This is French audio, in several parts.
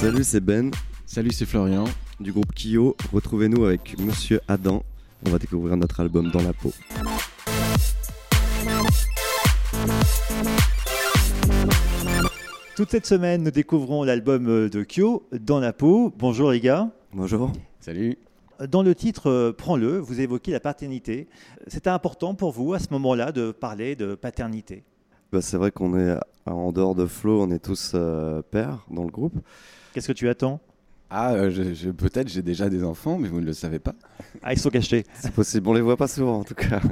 Salut, c'est Ben Salut, c'est Florian. du groupe Kyo. Retrouvez-nous avec Monsieur Adam. On va découvrir notre album Dans la peau. Toute cette semaine, nous découvrons l'album euh, de Kyo, Dans la peau. Bonjour les gars. Bonjour. Salut. Dans le titre euh, Prends-le, vous évoquez la paternité. C'était important pour vous à ce moment-là de parler de paternité? Bah, c'est vrai qu'on est en dehors de Flo, on est tous euh, pères dans le groupe. Qu'est-ce que tu attends? Ah, euh, je- je- peut-être j'ai déjà des enfants, mais vous ne le savez pas. Ah, ils sont cachés. C'est possible, on les voit pas souvent en tout cas.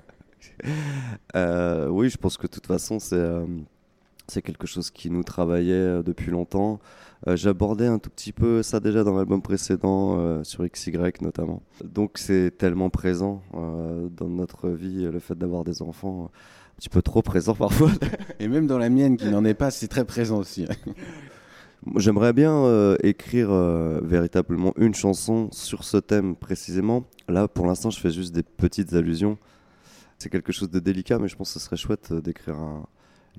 Euh, oui, je pense que de toute façon, c'est euh, c'est quelque chose qui nous travaillait euh, depuis longtemps. Euh, J'abordais un tout petit peu ça déjà dans l'album précédent, euh, sur XY notamment. Donc c'est tellement présent euh, dans notre vie, le fait d'avoir des enfants, un petit peu trop présent parfois. Et même dans la mienne qui n'en est pas, c'est très présent aussi. J'aimerais bien écrire véritablement une chanson sur ce thème précisément. Là, pour l'instant, je fais juste des petites allusions. C'est quelque chose de délicat, mais je pense que ce serait chouette d'écrire un-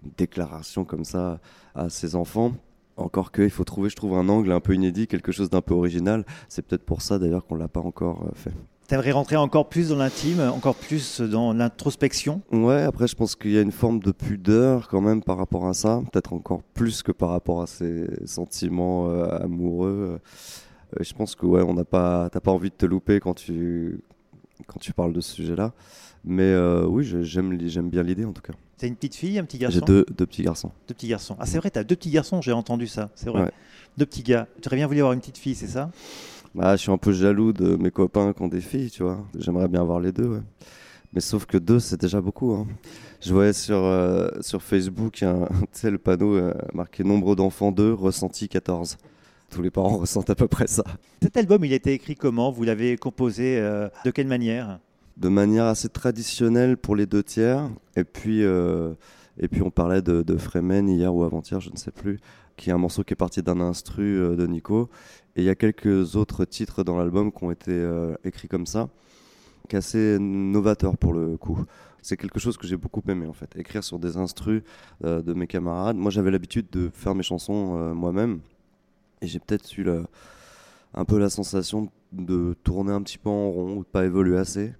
une déclaration comme ça à ses enfants. Encore qu'il faut trouver, je trouve, un angle un peu inédit, quelque chose d'un peu original. C'est peut-être pour ça d'ailleurs qu'on l'a pas encore euh, fait. T'aimerais rentrer encore plus dans l'intime, encore plus dans l'introspection? Ouais, après, je pense qu'il y a une forme de pudeur quand même par rapport à ça, peut-être encore plus que par rapport à ses sentiments euh, amoureux. Euh, je pense que ouais, on n'a pas, t'as pas envie de te louper quand tu quand tu parles de ce sujet-là. Mais euh, oui, j'aime bien l'idée en tout cas. T'as une petite fille, un petit J'ai garçon deux, deux petits garçons. Deux petits garçons. Ah, c'est vrai, t'as deux petits garçons, j'ai entendu ça, c'est vrai. Ouais. Deux petits gars. Tu aurais bien voulu avoir une petite fille, c'est ça? Bah, je suis un peu jaloux de mes copains qui ont des filles, tu vois. J'aimerais bien avoir les deux, ouais. Mais sauf que deux, c'est déjà beaucoup. hein. Je voyais sur, euh, sur Facebook, un- le panneau euh, marqué nombre d'enfants 2, ressenti 14. Tous les parents ressentent à peu près ça. Cet album, il a été écrit comment? Vous l'avez composé euh, de quelle manière? De manière assez traditionnelle pour les deux tiers. Et puis, euh, et puis on parlait de, de Fremen hier ou avant-hier, je ne sais plus, qui est un morceau qui est parti d'un instru euh, de Nico. Et il y a quelques autres titres dans l'album qui ont été euh, écrits comme ça, qui est assez novateur pour le coup. C'est quelque chose que j'ai beaucoup aimé en fait, écrire sur des instrus euh, de mes camarades. Moi j'avais l'habitude de faire mes chansons euh, moi-même et j'ai peut-être eu la- un peu la sensation de tourner un petit peu en rond ou de pas évoluer assez.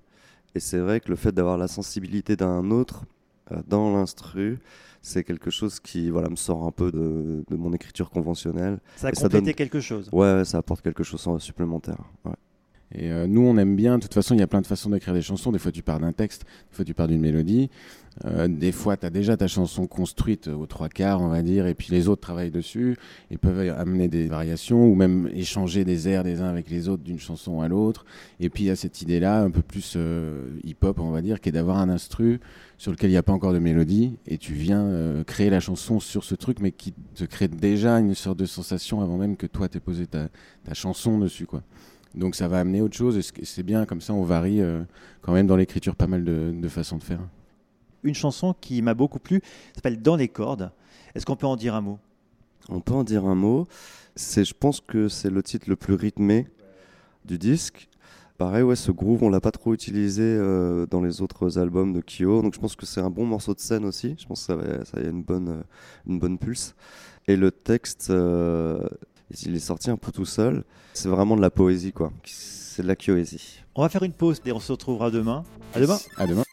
Et c'est vrai que le fait d'avoir la sensibilité d'un autre euh, dans l'instru, c'est quelque chose qui voilà, me sort un peu de, de mon écriture conventionnelle. Ça a ça complété donne- quelque chose. Ouais, ouais, ça apporte quelque chose en supplémentaire. ouais. Et euh, nous, on aime bien. De toute façon, il y a plein de façons d'écrire des chansons. Des fois, tu pars d'un texte, des fois, tu pars d'une mélodie. Euh, des fois, tu as déjà ta chanson construite aux trois quarts, on va dire, et puis les autres travaillent dessus et peuvent amener des variations ou même échanger des airs des uns avec les autres d'une chanson à l'autre. Et puis, il y a cette idée-là, un peu plus euh, hip-hop, on va dire, qui est d'avoir un instru sur lequel il n'y a pas encore de mélodie et tu viens euh, créer la chanson sur ce truc, mais qui te crée déjà une sorte de sensation avant même que toi, t'aies posé ta, ta chanson dessus, quoi. Donc ça va amener autre chose et c'est bien, comme ça on varie euh, quand même dans l'écriture pas mal de, de façons de faire. Une chanson qui m'a beaucoup plu s'appelle Dans les cordes. Est-ce qu'on peut en dire un mot? On peut en dire un mot. C'est, je pense que c'est le titre le plus rythmé du disque. Pareil, ouais, ce groove, on l'a pas trop utilisé euh, dans les autres albums de Kyo, donc je pense que c'est un bon morceau de scène aussi. Je pense que ça, va- ça y a une bonne, euh, une bonne pulse. Et le texte, euh, il est sorti un peu tout seul. C'est vraiment de la poésie, quoi. C'est de la kyoésie. On va faire une pause et on se retrouvera demain. À demain À demain.